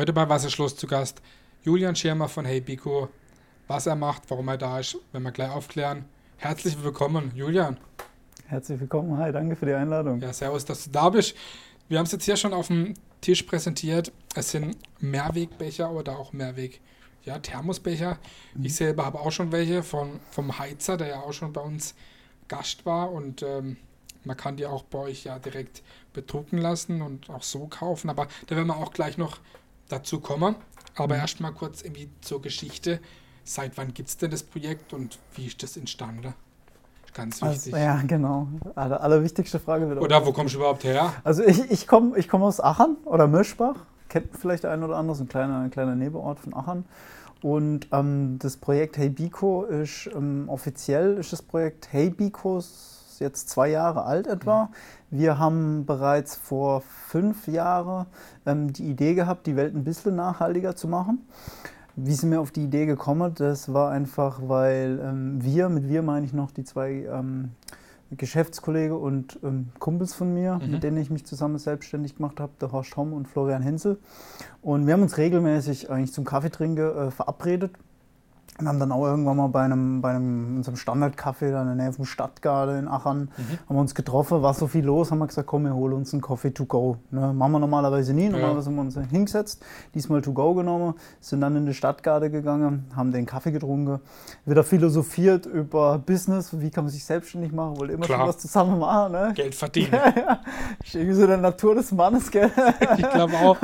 Heute bei Wasserschloss zu Gast Julian Schirmer von Hey Biko. Was er macht, warum er da ist, wenn wir gleich aufklären. Herzlich willkommen, Julian. Herzlich willkommen, hi, danke für die Einladung. Ja, servus, dass du da bist. Wir haben es jetzt hier schon auf dem Tisch präsentiert. Es sind Mehrwegbecher oder auch Mehrweg, ja, Thermosbecher. Mhm. Ich selber habe auch schon welche von, vom Heizer, der ja auch schon bei uns Gast war und ähm, man kann die auch bei euch ja direkt bedrucken lassen und auch so kaufen, aber da werden wir auch gleich noch dazu kommen. Aber mhm. erstmal kurz irgendwie zur Geschichte. Seit wann gibt es denn das Projekt und wie ist das entstanden? Ganz wichtig. Also, ja, genau. Aller, allerwichtigste Frage. Wird oder wo kommst du überhaupt her? Also ich, ich komme ich komm aus Aachen oder Mischbach. Kennt vielleicht der ein oder andere, so ein kleiner, ein kleiner Nebenort von Aachen. Und ähm, das Projekt Hey Biko ist ähm, offiziell ist das Projekt Hey Jetzt zwei Jahre alt etwa. Wir haben bereits vor fünf Jahren ähm, die Idee gehabt, die Welt ein bisschen nachhaltiger zu machen. Wie sind wir auf die Idee gekommen? Das war einfach, weil ähm, wir, mit wir meine ich noch die zwei ähm, Geschäftskollegen und ähm, Kumpels von mir, mhm. mit denen ich mich zusammen selbstständig gemacht habe, der Horst Homm und Florian Hensel. Und wir haben uns regelmäßig eigentlich zum Kaffeetrinken äh, verabredet und haben dann auch irgendwann mal bei einem, bei einem unserem Standardcafé da in der Nähe vom Stadtgarten in Aachen, mhm. haben wir uns getroffen, war so viel los, haben wir gesagt, komm, wir holen uns einen Coffee to go. Ne, machen wir normalerweise nie, normalerweise ja. haben wir uns hingesetzt, diesmal to go genommen, sind dann in die Stadtgarde gegangen, haben den Kaffee getrunken, wieder philosophiert über Business, wie kann man sich selbstständig machen, wollte immer Klar. schon was zusammen machen. Ne? Geld verdienen. ja, Ist irgendwie so der Natur des Mannes, gell? ich glaube auch.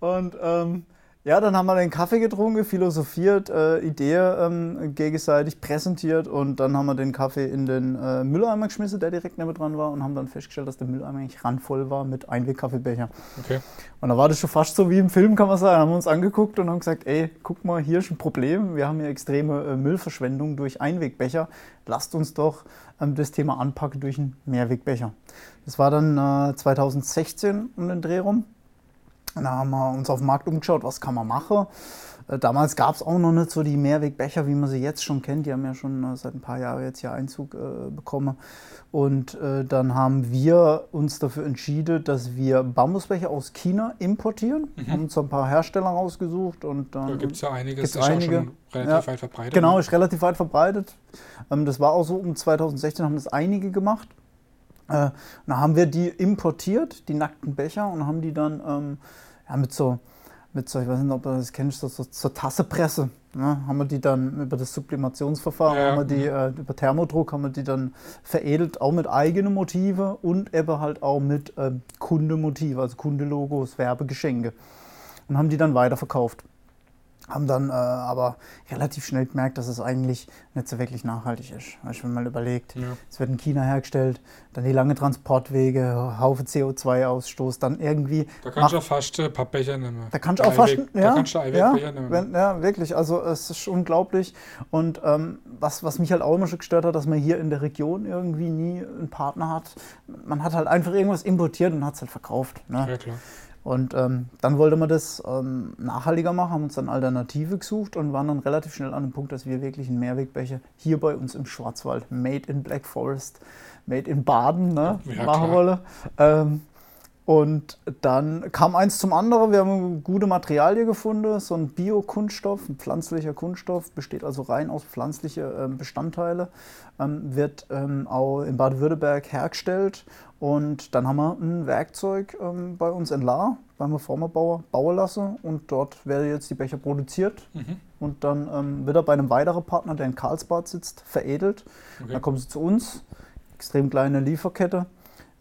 Und ähm, ja, dann haben wir den Kaffee getrunken, philosophiert, äh, Idee ähm, gegenseitig präsentiert und dann haben wir den Kaffee in den äh, Mülleimer geschmissen, der direkt neben dran war und haben dann festgestellt, dass der Mülleimer eigentlich randvoll war mit Einweg-Kaffeebecher. Okay. Und da war das schon fast so wie im Film, kann man sagen. Haben wir uns angeguckt und haben gesagt, ey, guck mal, hier ist ein Problem. Wir haben hier extreme äh, Müllverschwendung durch Einwegbecher. Lasst uns doch ähm, das Thema anpacken durch einen Mehrwegbecher. Das war dann 2016 äh, um den Dreh rum. Da haben wir uns auf dem Markt umgeschaut, was kann man machen. Äh, damals gab es auch noch nicht so die Mehrwegbecher, wie man sie jetzt schon kennt. Die haben ja schon äh, seit ein paar Jahren jetzt hier Einzug äh, bekommen. Und äh, dann haben wir uns dafür entschieden, dass wir Bambusbecher aus China importieren. Mhm. Haben uns ein paar Hersteller rausgesucht. Und dann da gibt es ja einiges, ist einige. schon relativ ja, weit verbreitet. Genau, ne? ist relativ weit verbreitet. Ähm, das war auch so um 2016 haben das einige gemacht. Äh, dann haben wir die importiert, die nackten Becher, und haben die dann ähm, ja, mit so, mit so, ich weiß nicht, ob du das kennst, so, so, so Tassepresse. Ne? Haben wir die dann über das Sublimationsverfahren, ja. haben wir die, äh, über Thermodruck haben wir die dann veredelt, auch mit eigenen Motive und eben halt auch mit äh, Kundemotive, also Kundelogos, Werbegeschenke. Und haben die dann weiterverkauft haben dann äh, aber relativ schnell gemerkt, dass es eigentlich nicht so wirklich nachhaltig ist. Weißt, wenn man mal überlegt, ja. es wird in China hergestellt, dann die lange Transportwege, Haufe CO2-Ausstoß, dann irgendwie. Da kannst du auch fast äh, Pappbecher nehmen. Da kannst du auch fast. Ja, da kannst du ja, nehmen. Wenn, ja, wirklich. Also es ist unglaublich. Und ähm, was, was mich halt auch immer schon gestört hat, dass man hier in der Region irgendwie nie einen Partner hat. Man hat halt einfach irgendwas importiert und hat es halt verkauft. Ne? Ja, klar. Und ähm, dann wollte man das ähm, nachhaltiger machen, haben uns dann Alternative gesucht und waren dann relativ schnell an dem Punkt, dass wir wirklich einen Mehrwegbecher hier bei uns im Schwarzwald, made in Black Forest, made in Baden, ne, ja, machen wollen. Ähm, und dann kam eins zum anderen. Wir haben gute Materialien gefunden, so ein Biokunststoff, ein pflanzlicher Kunststoff, besteht also rein aus pflanzlichen äh, Bestandteilen, ähm, wird ähm, auch in Baden-Württemberg hergestellt. Und dann haben wir ein Werkzeug ähm, bei uns in Lahr, beim Reformerbauer, bauen lassen. Und dort werden jetzt die Becher produziert. Mhm. Und dann ähm, wird er bei einem weiteren Partner, der in Karlsbad sitzt, veredelt. Okay. Dann kommen sie zu uns, extrem kleine Lieferkette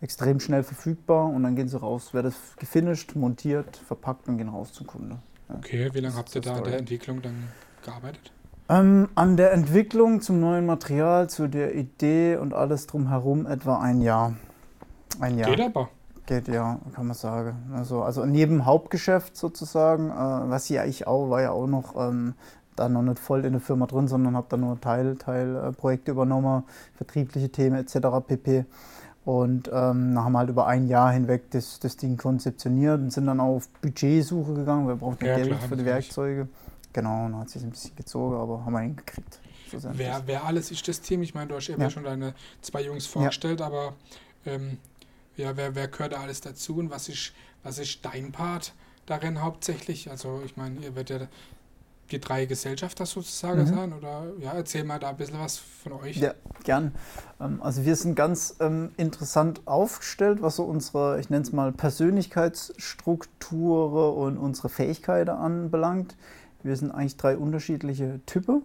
extrem schnell verfügbar und dann gehen sie raus, wird es gefinisht, montiert, verpackt und gehen raus zum Kunde. Ja. Okay, wie lange habt ihr da an der Entwicklung dann gearbeitet? Ähm, an der Entwicklung zum neuen Material, zu der Idee und alles drumherum etwa ein Jahr. Ein Jahr. Geht aber. Geht ja, kann man sagen. Also, also neben Hauptgeschäft sozusagen, äh, was ja ich auch, war ja auch noch ähm, da noch nicht voll in der Firma drin, sondern habe da nur Teil, Teilprojekte äh, übernommen, vertriebliche Themen etc. pp. Und ähm, haben halt über ein Jahr hinweg das, das Ding konzeptioniert und sind dann auf Budgetsuche gegangen. Wir brauchten ja, Geld klar, für die Werkzeuge. Genau, und hat sich ein bisschen gezogen, aber haben wir hingekriegt. Wer, wer alles ist das Team? Ich meine, du hast eben ja. schon deine zwei Jungs vorgestellt, ja. aber ähm, ja, wer, wer gehört da alles dazu und was ist, was ist dein Part? darin hauptsächlich? Also ich meine, ihr werdet ja die drei Gesellschafter sozusagen mhm. sein? Oder ja, erzähl mal da ein bisschen was von euch. Ja, gern. Ähm, also wir sind ganz ähm, interessant aufgestellt, was so unsere, ich nenne es mal, Persönlichkeitsstruktur und unsere Fähigkeiten anbelangt. Wir sind eigentlich drei unterschiedliche Typen.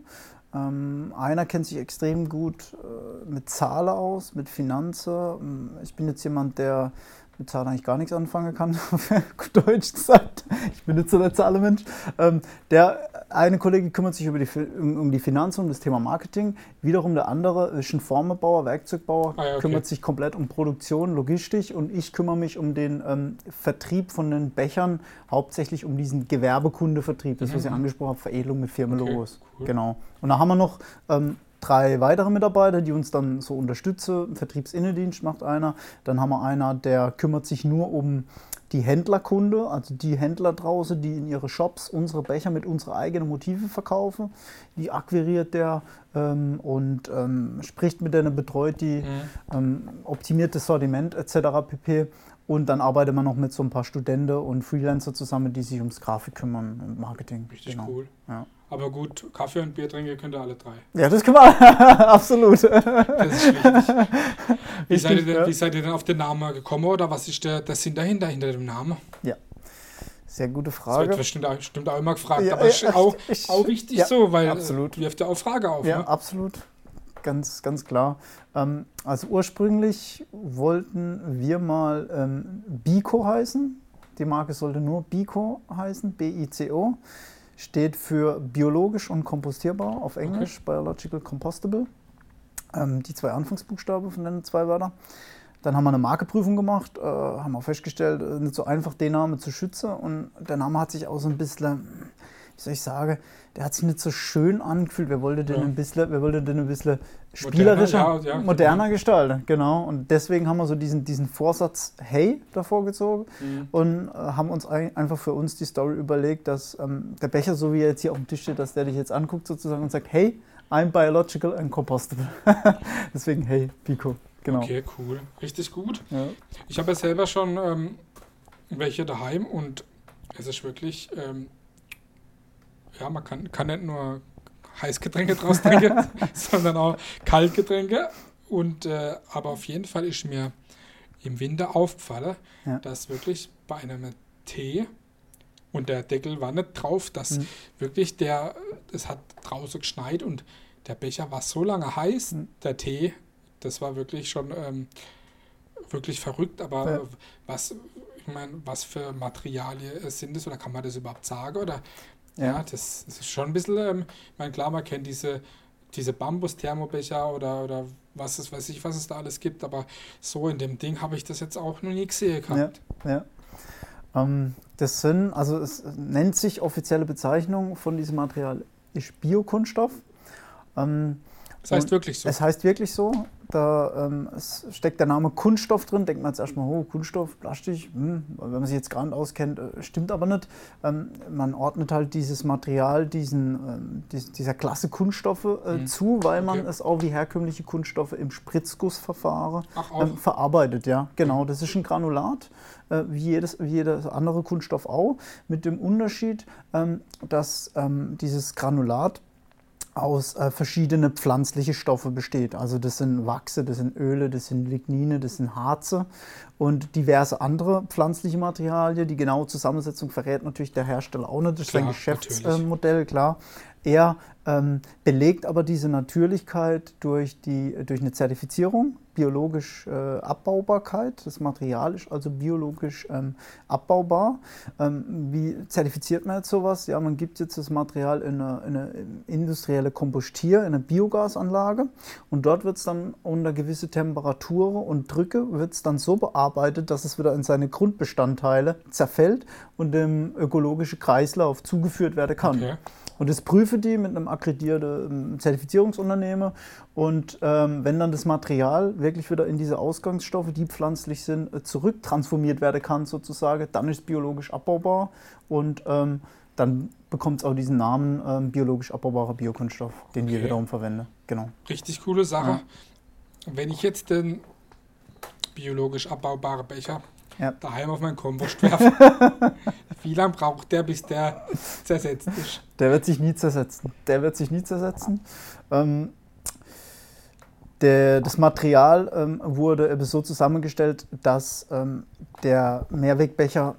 Ähm, einer kennt sich extrem gut äh, mit Zahlen aus, mit Finanzen. Ähm, ich bin jetzt jemand, der mit Zahlen eigentlich gar nichts anfangen kann, auf Deutsch gesagt. Ich bin nicht so der Zahlenmensch. Ähm, der eine Kollege kümmert sich über die, um, um die Finanzen, um das Thema Marketing. Wiederum der andere ist ein Formenbauer, Werkzeugbauer, ah, ja, okay. kümmert sich komplett um Produktion, Logistik und ich kümmere mich um den ähm, Vertrieb von den Bechern, hauptsächlich um diesen Gewerbekundevertrieb, das, was ich mhm. angesprochen habe, Veredelung mit Firmenlogos. Okay, cool. Genau. Und da haben wir noch ähm, drei weitere Mitarbeiter, die uns dann so unterstützen. Vertriebsinnendienst macht einer. Dann haben wir einer, der kümmert sich nur um die Händlerkunde, also die Händler draußen, die in ihre Shops unsere Becher mit unseren eigenen Motive verkaufen. Die akquiriert der ähm, und ähm, spricht mit denen, betreut die, mhm. ähm, optimiert das Sortiment etc. pp. Und dann arbeitet man noch mit so ein paar Studenten und Freelancer zusammen, die sich ums Grafik kümmern und Marketing. Richtig genau. cool. Ja. Aber gut, Kaffee und Bier trinken könnt ihr alle drei. Ja, das können wir. Absolut. Das ist wichtig. Wie, seid ihr denn, ja. wie seid ihr denn auf den Namen gekommen oder was ist der, der Sinn dahinter, hinter dem Namen? Ja. Sehr gute Frage. Das wird bestimmt auch, bestimmt auch immer gefragt, ja, aber ist auch, ich, auch wichtig ja, so, weil absolut. wirft ja auch Frage auf. Ja, ne? absolut. Ganz, ganz klar. Ähm, also ursprünglich wollten wir mal ähm, Bico heißen. Die Marke sollte nur Bico heißen, B-I-C-O steht für biologisch und kompostierbar auf Englisch, okay. Biological Compostable. Ähm, die zwei Anfangsbuchstaben von den zwei Wörtern. Dann haben wir eine Markeprüfung gemacht, äh, haben auch festgestellt, äh, nicht so einfach den Namen zu schützen. Und der Name hat sich auch so ein bisschen, wie soll ich sagen, der hat sich nicht so schön angefühlt. Wir wollten den ja. ein bisschen, wir wollten den ein bisschen spielerischer, moderner, ja, ja, moderner genau. gestalten. Genau. Und deswegen haben wir so diesen, diesen Vorsatz Hey davor gezogen mhm. und äh, haben uns ein, einfach für uns die Story überlegt, dass ähm, der Becher, so wie er jetzt hier auf dem Tisch steht, dass der dich jetzt anguckt sozusagen und sagt, hey, I'm biological and compostable. deswegen Hey, Pico. Genau. Okay, cool. Richtig gut. Ich habe ja selber schon ähm, welche daheim und es ist wirklich ähm, ja, man kann, kann nicht nur Heißgetränke draus trinken, sondern auch Kaltgetränke. Und, äh, aber auf jeden Fall ist mir im Winter aufgefallen, ja. dass wirklich bei einem Tee und der Deckel war nicht drauf, dass mhm. wirklich der, es hat draußen geschneit und der Becher war so lange heiß, mhm. der Tee, das war wirklich schon ähm, wirklich verrückt, aber ja. was, ich meine, was für Materialien sind das oder kann man das überhaupt sagen oder ja, das, das, ist schon ein bisschen, ähm, ich meine, klar, man kennt diese, diese Bambus-Thermobecher oder, oder was es, weiß ich, was es da alles gibt, aber so in dem Ding habe ich das jetzt auch noch nie gesehen gehabt. Ja, ja. Ähm, das sind, also es nennt sich offizielle Bezeichnung von diesem Material, ist Biokunststoff. Ähm, das heißt wirklich so. Es heißt wirklich so. Da ähm, steckt der Name Kunststoff drin. Denkt man jetzt erstmal, oh, Kunststoff, Plastik. Hm, wenn man sich jetzt gerade auskennt, äh, stimmt aber nicht. Ähm, man ordnet halt dieses Material diesen, ähm, dies, dieser Klasse Kunststoffe äh, mhm. zu, weil man okay. es auch wie herkömmliche Kunststoffe im Spritzgussverfahren ähm, verarbeitet. Ja, genau. Das ist ein Granulat, äh, wie, jedes, wie jeder andere Kunststoff auch, mit dem Unterschied, ähm, dass ähm, dieses Granulat aus äh, verschiedenen pflanzlichen Stoffen besteht. Also das sind Wachse, das sind Öle, das sind Lignine, das sind Harze und diverse andere pflanzliche Materialien. Die genaue Zusammensetzung verrät natürlich der Hersteller auch nicht. Das ist sein Geschäftsmodell, klar. Er ähm, belegt aber diese Natürlichkeit durch, die, durch eine Zertifizierung, biologisch äh, Abbaubarkeit. Das Material ist also biologisch ähm, abbaubar. Ähm, wie zertifiziert man jetzt sowas? Ja, man gibt jetzt das Material in eine, in eine industrielle Kompostier, in eine Biogasanlage und dort wird es dann unter gewisse Temperaturen und Drücke wird es dann so bearbeitet, dass es wieder in seine Grundbestandteile zerfällt und dem ökologischen Kreislauf zugeführt werden kann. Okay. Und das prüfe die mit einem akkreditierten ähm, Zertifizierungsunternehmen. Und ähm, wenn dann das Material wirklich wieder in diese Ausgangsstoffe, die pflanzlich sind, äh, zurücktransformiert werden kann, sozusagen, dann ist es biologisch abbaubar. Und ähm, dann bekommt es auch diesen Namen ähm, biologisch abbaubarer Biokunststoff, den okay. wir wiederum verwenden. Genau. Richtig coole Sache. Ja. Wenn ich jetzt den biologisch abbaubaren Becher ja. daheim auf meinen Kompost werfen. Wie lange braucht der, bis der zersetzt ist? Der wird sich nie zersetzen. Der wird sich nie zersetzen. Ähm, der, das Material ähm, wurde so zusammengestellt, dass ähm, der Mehrwegbecher,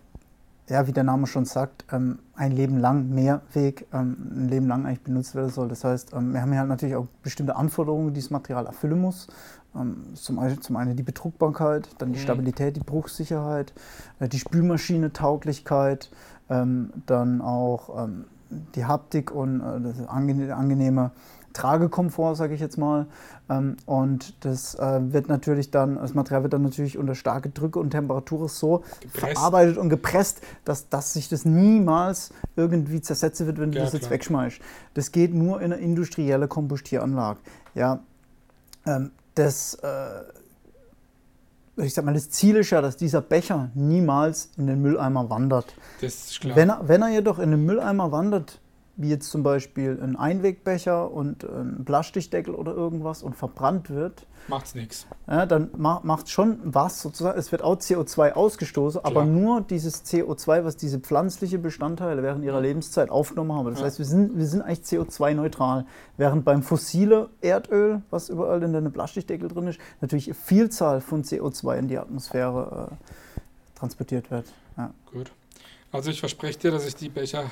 ja, wie der Name schon sagt, ähm, ein Leben lang Mehrweg, ähm, ein Leben lang eigentlich benutzt werden soll. Das heißt, ähm, wir haben hier halt natürlich auch bestimmte Anforderungen, die das Material erfüllen muss. Ähm, zum, zum einen die Bedruckbarkeit, dann die mhm. Stabilität, die Bruchsicherheit, äh, die Spülmaschine-Tauglichkeit, dann auch die Haptik und äh, das angenehme Tragekomfort, sage ich jetzt mal. Ähm, und das äh, wird natürlich dann, das Material wird dann natürlich unter starke Drücke und Temperatur so gepresst. verarbeitet und gepresst, dass, dass sich das niemals irgendwie zersetzen wird, wenn du ja, das jetzt klar. wegschmeißt. Das geht nur in einer industriellen Kompostieranlage. Ja, ähm, das, äh, ich sag mal, das Ziel ist ja, dass dieser Becher niemals in den Mülleimer wandert. Das ist klar. Wenn er, wenn er jedoch in den Mülleimer wandert, wie jetzt zum Beispiel ein Einwegbecher und ein Plastikdeckel oder irgendwas und verbrannt wird, macht's nichts. Ja, dann ma macht schon was sozusagen. Es wird auch CO2 ausgestoßen, Klar. aber nur dieses CO2, was diese pflanzliche Bestandteile während ihrer Lebenszeit aufgenommen haben. Das ja. heißt, wir sind, wir sind eigentlich CO2-neutral. Während beim fossile Erdöl, was überall in der Plastikdeckel drin ist, natürlich eine Vielzahl von CO2 in die Atmosphäre äh, transportiert wird. Ja. Gut. Also ich verspreche dir, dass ich die Becher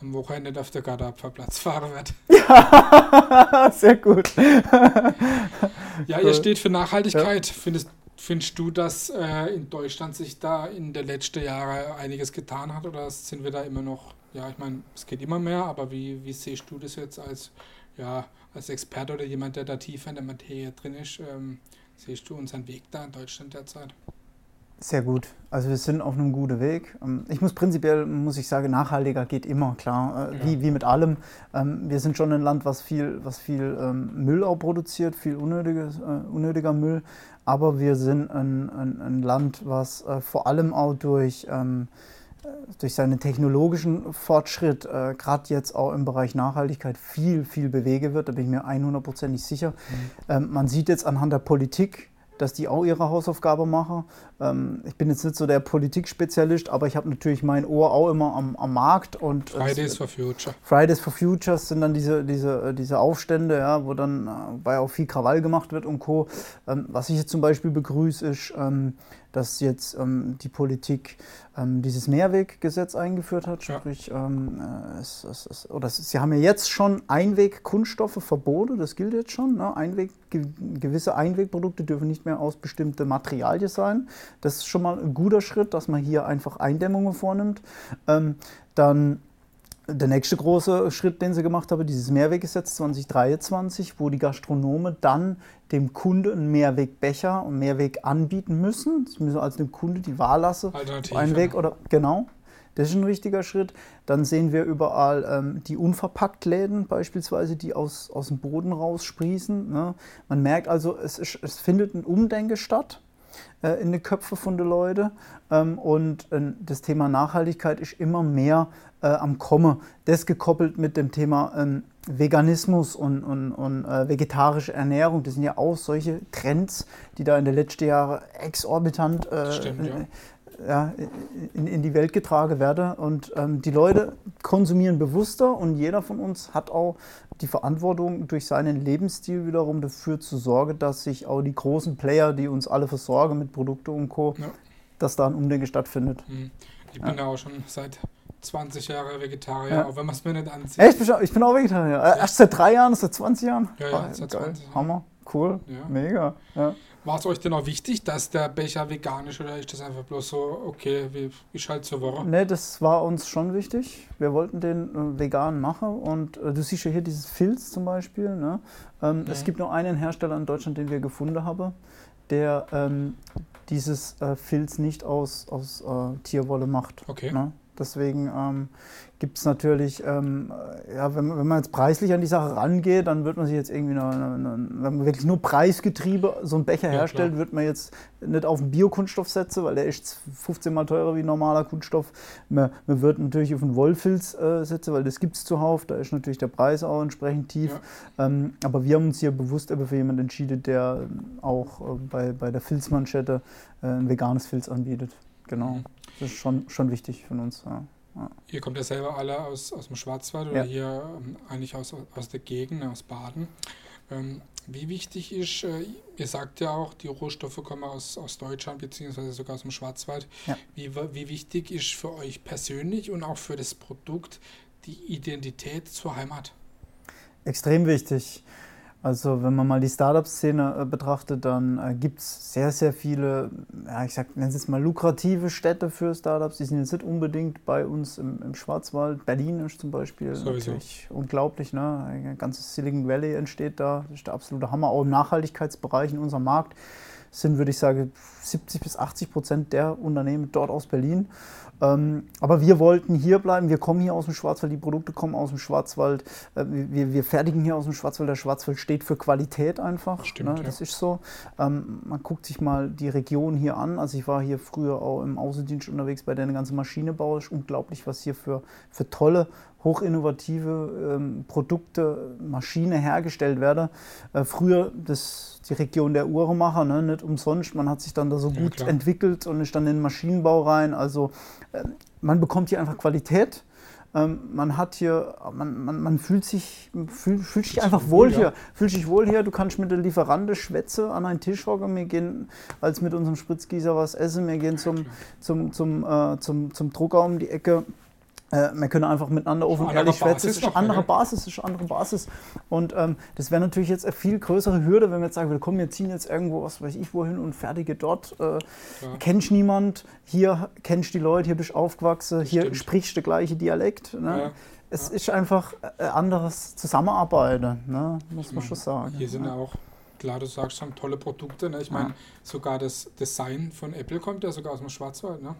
am Wochenende auf der Gardapferplatz fahren werde. Ja, sehr gut. ja, ihr steht für Nachhaltigkeit. Ja. Findest, findest du, dass äh, in Deutschland sich da in den letzten Jahren einiges getan hat oder sind wir da immer noch, ja, ich meine, es geht immer mehr, aber wie, wie siehst du das jetzt als, ja, als Experte oder jemand, der da tiefer in der Materie drin ist? Ähm, siehst du unseren Weg da in Deutschland derzeit? Sehr gut. Also wir sind auf einem guten Weg. Ähm, ich muss prinzipiell, muss ich sagen, nachhaltiger geht immer, klar. Äh, ja. Wie, wie mit allem. Ähm, wir sind schon ein Land, was viel, was viel ähm, Müll auch produziert, viel unnötiges, äh, unnötiger Müll. Aber wir sind ein, ein, ein Land, was äh, vor allem auch durch, durch seinen technologischen Fortschritt, gerade jetzt auch im Bereich Nachhaltigkeit, viel, viel bewegen wird. Da bin ich mir 100%ig sicher. Mhm. Man sieht jetzt anhand der Politik, dass die auch ihre Hausaufgabe machen. Ähm, ich bin jetzt nicht so der Politikspezialist, aber ich habe natürlich mein Ohr auch immer am, am Markt. Und, Fridays es, for Future. Fridays for Futures sind dann diese, diese, äh, diese Aufstände, ja, wo dann bei äh, auch viel Krawall gemacht wird und Co. Ähm, was ich jetzt zum Beispiel begrüße, ist, ähm, dass jetzt ähm, die Politik ähm, dieses Mehrweggesetz eingeführt hat. Ja. Sprich, ähm, äh, es, es, es, oder sie haben ja jetzt schon Einwegkunststoffe verboten, das gilt jetzt schon. Ne? Einweg, ge gewisse Einwegprodukte dürfen nicht mehr aus bestimmten Materialien sein. Das ist schon mal ein guter Schritt, dass man hier einfach Eindämmungen vornimmt. Ähm, dann der nächste große Schritt, den sie gemacht haben, dieses Mehrweggesetz 2023, wo die Gastronome dann dem Kunde einen Mehrwegbecher und Mehrweg anbieten müssen. Sie müssen also dem Kunde die Wahl lassen. Einweg oder genau. Das ist ein wichtiger Schritt. Dann sehen wir überall ähm, die Unverpacktläden beispielsweise, die aus, aus dem Boden raussprießen. Ne? Man merkt also, es, ist, es findet ein Umdenken statt äh, in den Köpfen von den Leuten. Ähm, und äh, das Thema Nachhaltigkeit ist immer mehr äh, am Kommen. Das gekoppelt mit dem Thema ähm, Veganismus und, und, und äh, vegetarische Ernährung. Das sind ja auch solche Trends, die da in den letzten Jahren exorbitant äh, Stimmt, ja. Ja, in, in, die Welt getragen werden. Und ähm, die Leute konsumieren bewusster und jeder von uns hat auch die Verantwortung, durch seinen Lebensstil wiederum dafür zu sorgen, dass sich auch die großen Player, die uns alle versorgen mit Produkten und Co., ja. dass da ein Umdenken stattfindet. Mhm. Ich bin ja. auch schon seit 20 Jahren Vegetarier, ja. auch wenn man es mir nicht ansieht. Echt? Ich bin auch Vegetarier. Erst seit drei Jahren, seit 20 Jahren? Ja, ja, seit 20 Jahren. Hammer, cool, mega. War es euch denn auch wichtig, dass der Becher veganisch oder ist das einfach bloß so, okay, wie ich halt zur Woche? Ne, das war uns schon wichtig. Wir wollten den äh, vegan machen und äh, du siehst ja hier dieses Filz zum Beispiel. Ne? Ähm, mhm. Es gibt nur einen Hersteller in Deutschland, den wir gefunden haben, der ähm, dieses äh, Filz nicht aus, aus äh, Tierwolle macht. Okay. Ne? Deswegen ähm, gibt es natürlich, ähm, ja, wenn, wenn, man jetzt preislich an die Sache rangeht, dann wird man sich jetzt irgendwie, eine, eine, wenn man wirklich nur Preisgetriebe so einen Becher ja, herstellt, klar. wird man jetzt nicht auf einen Biokunststoff setzen, weil der ist 15 mal teurer wie normaler Kunststoff. Man, man wird natürlich auf einen Wollfilz äh, setzen, weil das gibt es zuhauf, da ist natürlich der Preis auch entsprechend tief. Ja. Ähm, aber wir haben uns hier bewusst für jemanden entschieden, der auch äh, bei, bei der Filzmanschette äh, ein veganes Filz anbietet. genau. Mhm. Das ist schon, schon wichtig für uns. Ja. Ja. Ihr kommt ja selber alle aus, aus dem Schwarzwald oder ja. hier ähm, eigentlich aus, aus der Gegend, aus Baden. Ähm, wie wichtig ist, äh, ihr sagt ja auch, die Rohstoffe kommen aus, aus Deutschland beziehungsweise sogar aus dem Schwarzwald. Ja. Wie, wie wichtig ist für euch persönlich und auch für das Produkt die Identität zur Heimat? Extrem wichtig. Also wenn man mal die Startup-Szene äh, betrachtet, dann äh, gibt es sehr, sehr viele, ja, ich sag, nennen es jetzt mal lukrative Städte für Startups. Die sind jetzt nicht unbedingt bei uns im, im Schwarzwald. Berlin ist zum Beispiel Sowieso. natürlich unglaublich. Ne? Ein ganzes Silicon Valley entsteht da. Das ist der absolute Hammer. Auch im Nachhaltigkeitsbereich in unserem Markt sind, würde ich sagen, 70 bis 80 Prozent der Unternehmen dort aus Berlin. Ähm, aber wir wollten hier bleiben. Wir kommen hier aus dem Schwarzwald, die Produkte kommen aus dem Schwarzwald. Äh, wir, wir, fertigen hier aus dem Schwarzwald. Der Schwarzwald steht für Qualität einfach. Stimmt, ne? Das ja. ist so. Ähm, man guckt sich mal die Region hier an. Also ich war hier früher auch im Außendienst unterwegs bei der ganzen Maschinenbau. Ist unglaublich, was hier für, für tolle hochinnovative ähm, Produkte, Maschine hergestellt werden. Äh, früher das, die Region der Uhrmacher, ne, nicht umsonst. Man hat sich dann da so ja, gut klar. entwickelt und ist dann in den Maschinenbau rein. Also man bekommt hier einfach Qualität. Ähm, man hat hier, man, man, man fühlt sich, fühl, fühlt sich einfach wohl hier. Fühlt sich wohl hier. Du kannst mit der Lieferante Schwätze an einen Tisch hocken. Wir gehen als mit unserem Spritzgießer was essen. Wir gehen zum, zum, zum, äh, zum, zum Drucker um die Ecke äh, wir können einfach miteinander offen ehrlich schwätzen. Es ist andere Basis, ist andere Basis. Und ähm, das wäre natürlich jetzt eine viel größere Hürde, wenn wir jetzt sagen, wir kommen, wir ziehen jetzt irgendwo, was weiß ich, wohin und fertige dort. Äh, ja. Kennst niemand, hier kennst die Leute, hier bist du aufgewachsen, hier Stimmt. sprichst du der gleiche Dialekt. Ne? Ja. Es ja. ist einfach ein anderes Zusammenarbeiten, ne? muss man schon sagen. Hier sind ja auch klar, du sagst, haben tolle Produkte. Ne? Ich meine, sogar das Design von Apple kommt ja sogar aus dem Schwarzwald. Ne?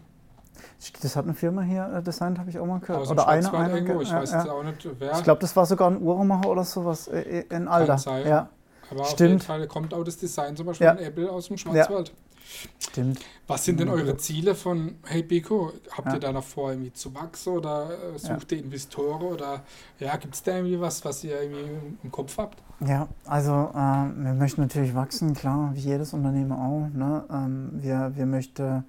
Das hat eine Firma hier äh, designt, habe ich auch mal gehört. Aus oder eine, eine irgendwo, ich ja, weiß ja. auch nicht wer. Ich glaube, das war sogar ein Uhrmacher oder sowas äh, äh, in Alter. Ja. Aber Stimmt. auf jeden Fall kommt auch das Design zum Beispiel ja. von Apple aus dem Schwarzwald. Stimmt. Was sind denn eure Ziele von Hey Biko? Habt ihr da noch vor, irgendwie zu wachsen oder sucht ihr Investoren oder ja, gibt es da irgendwie was, was ihr irgendwie im Kopf habt? Ja, also äh, wir möchten natürlich wachsen, klar, wie jedes Unternehmen auch. Ne? Ähm, wir, wir möchten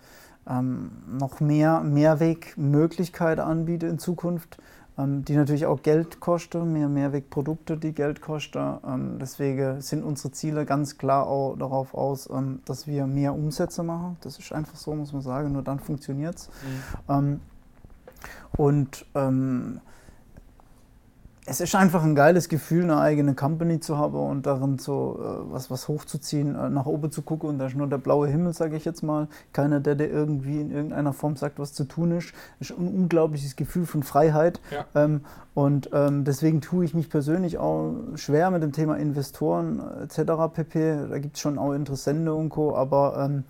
ähm, noch mehr Mehrwegmöglichkeiten anbietet in Zukunft, ähm, die natürlich auch Geld kosten, mehr Mehrwegprodukte, die Geld kosten. Ähm, deswegen sind unsere Ziele ganz klar auch darauf aus, ähm, dass wir mehr Umsätze machen. Das ist einfach so, muss man sagen, nur dann funktioniert es. Mhm. Ähm, und ähm, es ist einfach ein geiles Gefühl, eine eigene Company zu haben und darin so äh, was, was hochzuziehen, äh, nach oben zu gucken und da ist nur der blaue Himmel, sage ich jetzt mal. Keiner, der dir irgendwie in irgendeiner Form sagt, was zu tun ist. Es ist ein unglaubliches Gefühl von Freiheit. Ja. Ähm, und ähm, deswegen tue ich mich persönlich auch schwer mit dem Thema Investoren äh, etc. pp. Da gibt es schon auch Interessenten und Co. Aber ähm,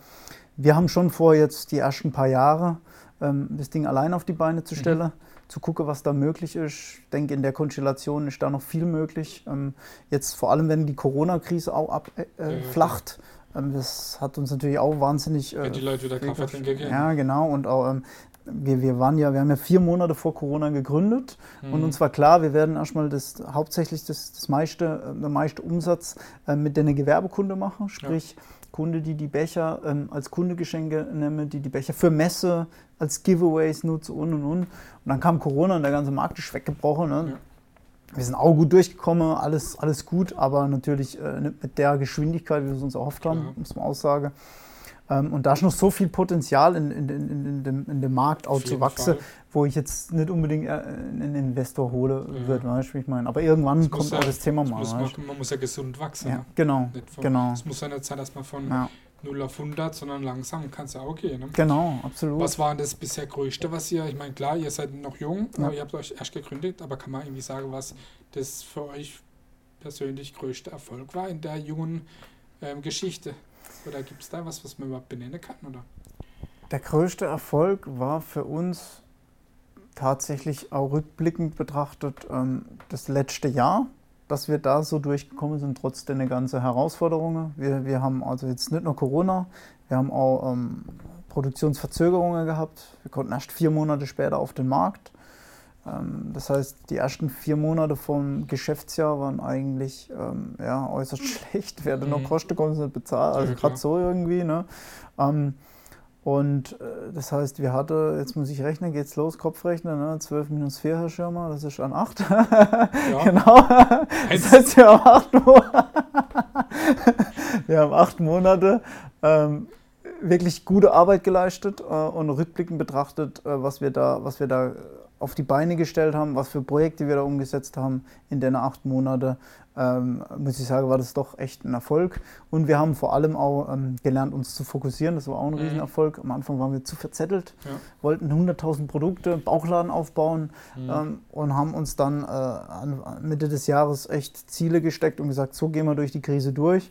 wir haben schon vor, jetzt die ersten paar Jahre ähm, das Ding allein auf die Beine zu stellen. Mhm zu gucken, was da möglich ist. Ich denke, in der Konstellation ist da noch viel möglich. Ähm, jetzt vor allem, wenn die Corona-Krise auch abflacht. Äh, ähm, das hat uns natürlich auch wahnsinnig. Äh, wenn die Leute wieder Kaffee trinken gehen. Ja, genau. Und auch, ähm, wir, wir waren ja, wir haben ja vier Monate vor Corona gegründet mhm. und uns war klar, wir werden erstmal das hauptsächlich das, das meiste, äh, der meiste Umsatz äh, mit der Gewerbekunde machen, sprich ja. Kunde, die die Becher ähm, als Kundegeschenke nehmen, die die Becher für Messe als Giveaways nutzen und und und. Und dann kam Corona und der ganze Markt ist weggebrochen. Ne? Ja. Wir sind auch gut durchgekommen, alles, alles gut, aber natürlich äh, nicht mit der Geschwindigkeit, wie wir es uns erhofft haben, ja. muss man auch sagen. Ähm, und da ist noch so viel Potenzial in, in, in, in, dem, in dem Markt auch zu wachsen, Fall. wo ich jetzt nicht unbedingt äh, einen Investor hole, ja. wird, weißt du, ich meine. Aber irgendwann das kommt auch das Thema mal. Muss man, man, muss ja gesund wachsen. Ja, ne? genau. Von, genau. Es muss ja nicht sein, dass man von ja. 0 auf 100, sondern langsam kann es ja auch gehen. Ne? Genau, absolut. Was war das bisher Größte, was ihr, ich meine, klar, ihr seid noch jung, ja. ihr habt euch erst gegründet, aber kann man irgendwie sagen, was das für euch persönlich größte Erfolg war in der jungen ähm, Geschichte? Oder gibt es da was, was man überhaupt benennen kann? Oder? Der größte Erfolg war für uns tatsächlich auch rückblickend betrachtet ähm, das letzte Jahr, dass wir da so durchgekommen sind, trotz der ganzen Herausforderungen. Wir, wir haben also jetzt nicht nur Corona, wir haben auch ähm, Produktionsverzögerungen gehabt. Wir konnten erst vier Monate später auf den Markt. Ähm, das heißt, die ersten vier Monate vom Geschäftsjahr waren eigentlich ähm, ja, äußerst schlecht. Wer hatte noch mhm. Kosten, konnte nicht bezahlen. Also gerade so irgendwie. Ne? Ähm, Und äh, das heißt, wir hatten, jetzt muss ich rechnen, geht's los, Kopfrechnen, ne? 12 minus 4, Herr Schirmer, das ist an 8. Ja. genau. Das heißt, wir haben 8 Monate. wir haben 8 Monate ähm, wirklich gute Arbeit geleistet äh, und rückblickend betrachtet, äh, was, wir da, was wir da auf die Beine gestellt haben, was für Projekte wir da umgesetzt haben in den acht Monaten, ähm, muss ich sagen, war das doch echt ein Erfolg. Und wir haben vor allem auch ähm, gelernt, uns zu fokussieren. Das war auch ein mhm. Riesenerfolg. Am Anfang waren wir zu verzettelt, ja. wollten 100.000 Produkte, Bauchladen aufbauen mhm. ähm, und haben uns dann äh, Mitte des Jahres echt Ziele gesteckt und gesagt, so gehen wir durch die Krise durch.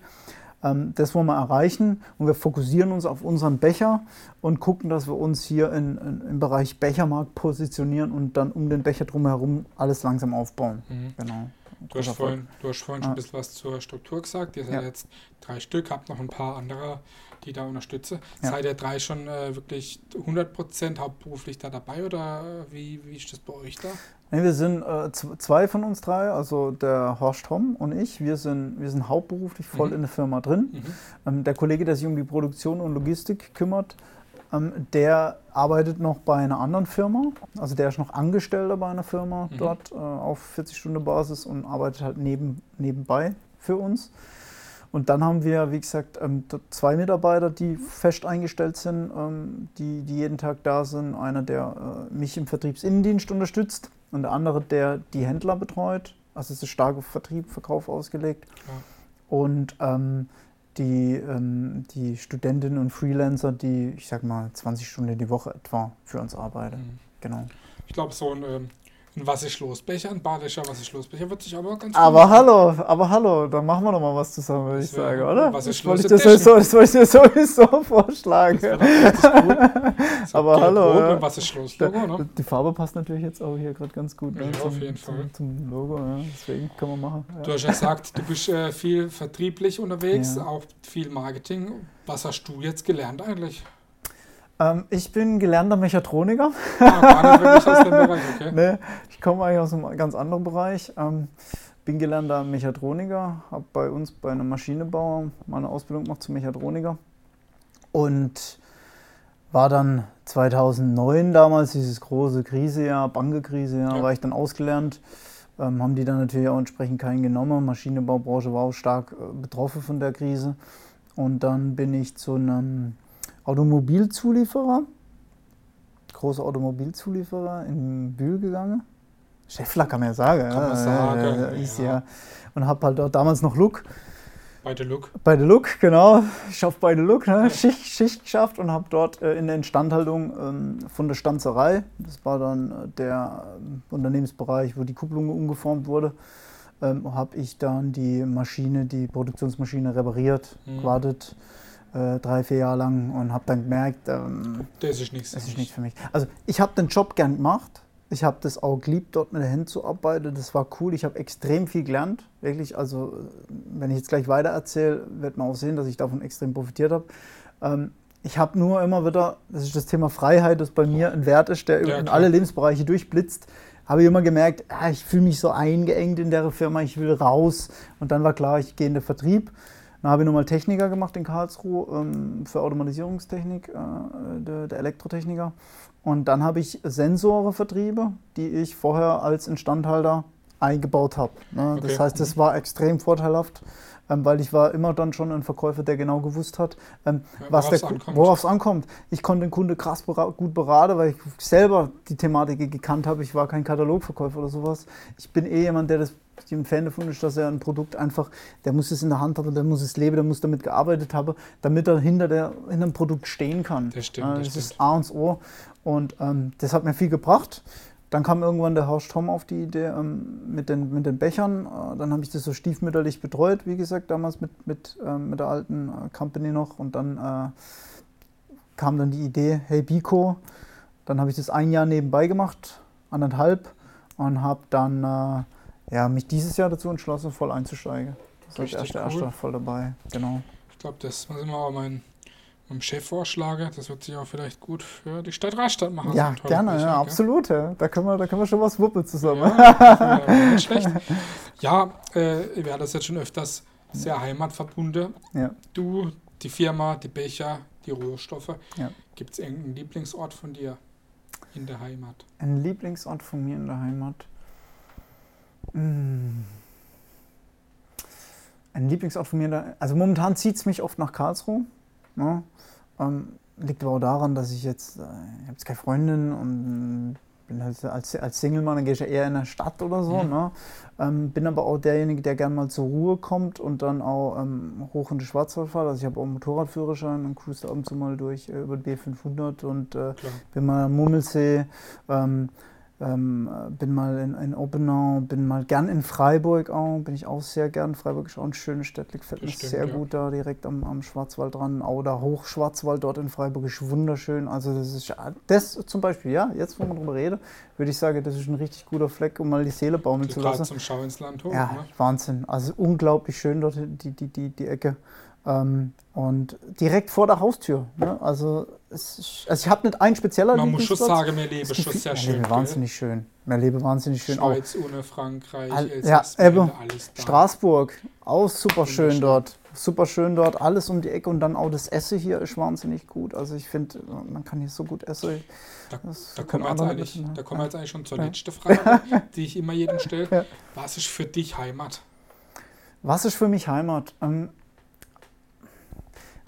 Ähm, das wollen wir erreichen und wir fokussieren uns auf unseren Becher und gucken, dass wir uns hier in, in, im Bereich Bechermarkt positionieren und dann um den Becher drumherum alles langsam aufbauen. Mhm. Genau. Du hast, vorhin, du hast vorhin schon ein bisschen was zur Struktur gesagt. Ihr seid ja. jetzt drei Stück, habt noch ein paar andere, die da unterstützen. Ja. Seid ihr drei schon äh, wirklich 100% hauptberuflich da dabei oder wie, wie ist das bei euch da? Nee, wir sind äh, zwei von uns drei, also der Horst Tom und ich, wir sind, wir sind hauptberuflich voll mhm. in der Firma drin. Mhm. Ähm, der Kollege, der sich um die Produktion und Logistik kümmert, ähm, der arbeitet noch bei einer anderen Firma. Also der ist noch Angestellter bei einer Firma mhm. dort äh, auf 40-Stunden-Basis und arbeitet halt neben, nebenbei für uns. Und dann haben wir, wie gesagt, ähm, zwei Mitarbeiter, die fest eingestellt sind, ähm, die, die jeden Tag da sind. Einer, der äh, mich im Vertriebsinnendienst unterstützt und der andere, der die Händler betreut. Also es ist stark auf Vertrieb, Verkauf ausgelegt. Ja. Und ähm, die, ähm, die Studentinnen und Freelancer, die, ich sag mal, 20 Stunden die Woche etwa für uns arbeiten. Mhm. Genau. Ich glaube, so ein ähm, ein Was ist los Becher, ein badischer Was ist los Becher wird sich aber ganz Aber hallo, aber hallo, dann machen wir doch mal was zusammen, würde ich sagen, oder? Was ist los das, das, das wollte ich dir sowieso vorschlagen. aber hallo. Ja. Was ist los Logo, ne? Die Farbe passt natürlich jetzt auch hier gerade ganz gut. Ne? Ja, zum, auf jeden Fall. Zum, zum Logo, ja. deswegen können wir machen. Ja. Du hast ja gesagt, du bist äh, viel vertrieblich unterwegs, auch viel Marketing. Was hast du jetzt gelernt eigentlich? Ähm, ich bin gelernter Mechatroniker. Ah, gar nicht wirklich aus dem Bereich, okay. nee, ich komme eigentlich aus einem ganz anderen Bereich. Ähm, bin gelernter Mechatroniker, habe bei uns bei einem Maschinenbauer meine Ausbildung gemacht zum Mechatroniker und war dann 2009 damals dieses große Krisejahr, Bankekrisejahr, ja. war ich dann ausgelernt. Ähm, haben die dann natürlich auch entsprechend keinen genommen. Maschinenbaubranche war auch stark äh, betroffen von der Krise. Und dann bin ich zu einem Automobilzulieferer, großer Automobilzulieferer in Bühl gegangen. Scheffler kann man ja sagen. Kann man sagen. Äh, ist ja. ja. Und habe halt dort damals noch Look. Bei der Look. Bei der Look, genau. Ich habe bei der Look ne? Schicht, Schicht geschafft und habe dort äh, in der Instandhaltung ähm, von der Stanzerei, das war dann äh, der äh, Unternehmensbereich, wo die Kupplung umgeformt wurde, ähm, habe ich dann die Maschine, die Produktionsmaschine repariert, mhm. gewartet äh, drei, vier Jahre lang und habe dann gemerkt, ähm, das ist nichts. Das ist nichts für mich. Also ich habe den Job gern gemacht. Ich habe das auch geliebt, dort mit der Hand zu arbeiten. Das war cool. Ich habe extrem viel gelernt. Wirklich, also wenn ich jetzt gleich weiter erzähle, wird man auch sehen, dass ich davon extrem profitiert habe. Ähm, ich habe nur immer wieder, das ist das Thema Freiheit, das bei mir ein Wert ist, der ja, in alle Lebensbereiche durchblitzt habe ich immer gemerkt, ah, ich fühle mich so eingeengt in der Firma, ich will raus. Und dann war klar, ich gehe in den Vertrieb. Dann habe ich nochmal Techniker gemacht in Karlsruhe ähm, für Automatisierungstechnik, äh, der, der, Elektrotechniker. Und dann habe ich Sensorenvertriebe, die ich vorher als Instandhalter eingebaut habe. Ne? Okay. Das heißt, das war extrem vorteilhaft, ähm, weil ich war immer dann schon ein Verkäufer, der genau gewusst hat, ähm, ja, worauf es ankommt. Ich konnte den Kunde krass bera gut beraten, weil ich selber die Thematik gekannt habe. Ich war kein Katalogverkäufer oder sowas. Ich bin eh jemand, der das ich ein Fan davon ist, dass er ein Produkt einfach, der muss es in der Hand haben, der muss es leben, der muss damit gearbeitet haben, damit er hinter, der, hinter dem Produkt stehen kann. Das stimmt. Das, das stimmt. ist A und O. Und ähm, das hat mir viel gebracht. Dann kam irgendwann der Horst Tom auf die Idee ähm, mit, den, mit den Bechern. Äh, dann habe ich das so stiefmütterlich betreut, wie gesagt, damals mit, mit, äh, mit der alten äh, Company noch. Und dann äh, kam dann die Idee, hey Biko. Dann habe ich das ein Jahr nebenbei gemacht, anderthalb, und habe dann äh, ja, mich dieses Jahr dazu entschlossen, voll einzusteigen. Das ist erste, cool. erste voll dabei, genau. Ich glaube, das muss ich mal meinem, meinem Chef vorschlagen. Das wird sich auch vielleicht gut für die Stadt Rastatt machen. Ja, so gerne, Bücher, ja, absolut. Ja. Da, können wir, da können wir schon was wuppen zusammen. Ja, nicht schlecht. Ja, äh, wir hatten das jetzt schon öfters sehr heimatverbunden. Ja. Du, die Firma, die Becher, die Rohstoffe. Ja. Gibt es irgendeinen Lieblingsort von dir in der Heimat? Ein Lieblingsort von mir in der Heimat? Ein Lieblingsort von mir, der, also momentan zieht es mich oft nach Karlsruhe. Ne? Ähm, liegt aber auch daran, dass ich jetzt, äh, ich habe jetzt keine Freundin und bin halt als, als Single-Mann, dann gehe ich ja eher in der Stadt oder so. Mhm. Ne? Ähm, bin aber auch derjenige, der gerne mal zur Ruhe kommt und dann auch ähm, hoch in die Schwarzwald fährt. Also ich habe auch einen Motorradführerschein und cruise da ab und zu mal durch äh, über die B500 und äh, bin mal am Mummelsee. Ähm, ähm, bin mal in, in Oppenau, bin mal gern in Freiburg auch, bin ich auch sehr gern. Freiburg ist auch ein schönes Städtchen, gefällt mir sehr ja. gut da direkt am, am Schwarzwald dran. Auch da Hochschwarzwald dort in Freiburg ist wunderschön. Also das ist das zum Beispiel, ja, jetzt wo man drüber rede, würde ich sagen, das ist ein richtig guter Fleck, um mal die Seele baumeln zu lassen. zum Schau ins Land hoch. Ja, ne? Wahnsinn. Also unglaublich schön dort die, die, die, die Ecke. Ähm, und direkt vor der Haustür. Ne? Also, ist, also ich habe nicht ein spezieller Man muss schon sagen, mir lebe schon sehr schön. Lebe wahnsinnig schön. Mir lebe wahnsinnig schön. Schweiz auch. ohne Frankreich, All, ja, eben. Straßburg, auch super schön dort. Super schön dort, alles um die Ecke und dann auch das Essen hier ist wahnsinnig gut. Also ich finde, man kann hier so gut essen. Da, da, kommen wir jetzt eigentlich, da kommen wir jetzt eigentlich schon zur ja. letzten Frage, die ich immer jedem stelle. Ja. Was ist für dich Heimat? Was ist für mich Heimat? Ähm,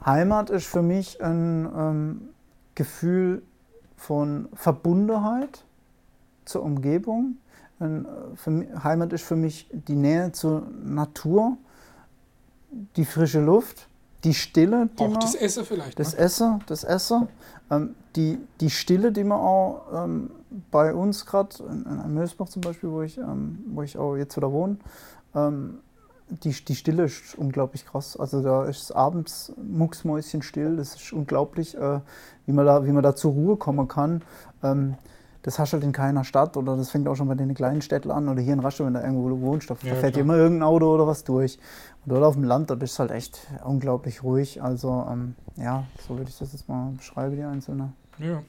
Heimat ist für mich ein ähm, Gefühl von Verbundenheit zur Umgebung. Äh, Heimat ist für mich die Nähe zur Natur, die frische Luft, die Stille. Die auch man, das Essen vielleicht. Das ne? Essen, das Essen. Ähm, die, die Stille, die man auch ähm, bei uns gerade, in, in Mösbach zum Beispiel, wo ich, ähm, wo ich auch jetzt wieder wohne, ähm, die, die Stille ist unglaublich krass. Also da ist abends mucksmäuschen still. Das ist unglaublich, äh, wie, man da, wie man da zur Ruhe kommen kann. Das hast du halt in keiner Stadt oder das fängt auch schon bei den kleinen Städten an oder hier in Rastatt, wenn du irgendwo wohnst, da ja, fährt immer irgendein Auto oder was durch. Und dort auf dem Land, dort ist es halt echt unglaublich ruhig. Also ähm, ja, so würde ich das jetzt mal beschreiben, die einzelne. Ja.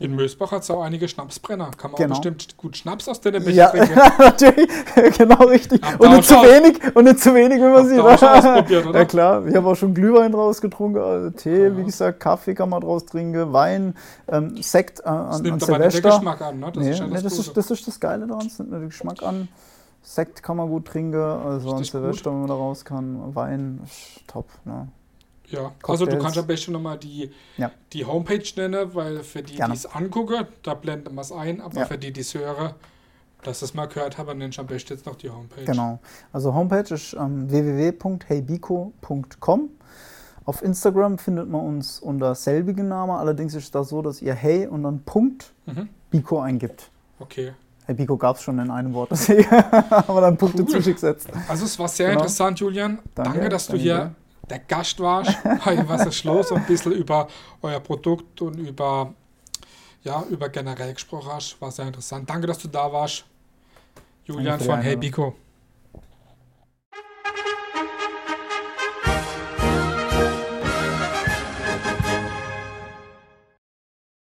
In Mösbach hat es auch einige Schnapsbrenner. Kann man genau. auch bestimmt gut Schnaps aus der Becher ja, trinken. natürlich. genau, richtig. und nicht zu wenig, und nicht zu wenig, wenn man sieht. Auch schon ausprobiert, oder? Ja klar, ich habe auch schon Glühwein draus getrunken, also Tee, ja. wie gesagt, Kaffee kann man draus trinken, Wein, ähm, Sekt äh, an, das nimmt an aber Silvester. Nicht den Geschmack an, ne? Das, nee, ist ja das, nee, das, ist, das, ist, das Geile daran, es nimmt den Geschmack an. Sekt kann man gut trinken, also Richtig an Silvester, gut. wenn man da raus kann. Wein ist top. Ne? Ja, also du kannst am besten nochmal die, ja. die Homepage nennen, weil für die, die es angucken, da blenden wir es ein, aber ja. für die, die es hören, dass es mal gehört haben, nenne ich am besten jetzt noch die Homepage. Genau. Also Homepage ist ähm, www.heybiko.com. Auf Instagram findet man uns unter selbigen Name, allerdings ist es da so, dass ihr Hey und dann Punkt mhm. Biko eingibt. Okay. Hey, Biko gab es schon in einem Wort, deswegen haben wir dann Punkte cool. zwischengesetzt. Also es war sehr genau. interessant, Julian. Danke, Danke dass du hier der Gast warst, was ist los, und ein bisschen über euer Produkt und über, ja, über generell gesprochen hast. War sehr interessant. Danke, dass du da warst. Julian von Hey Biko.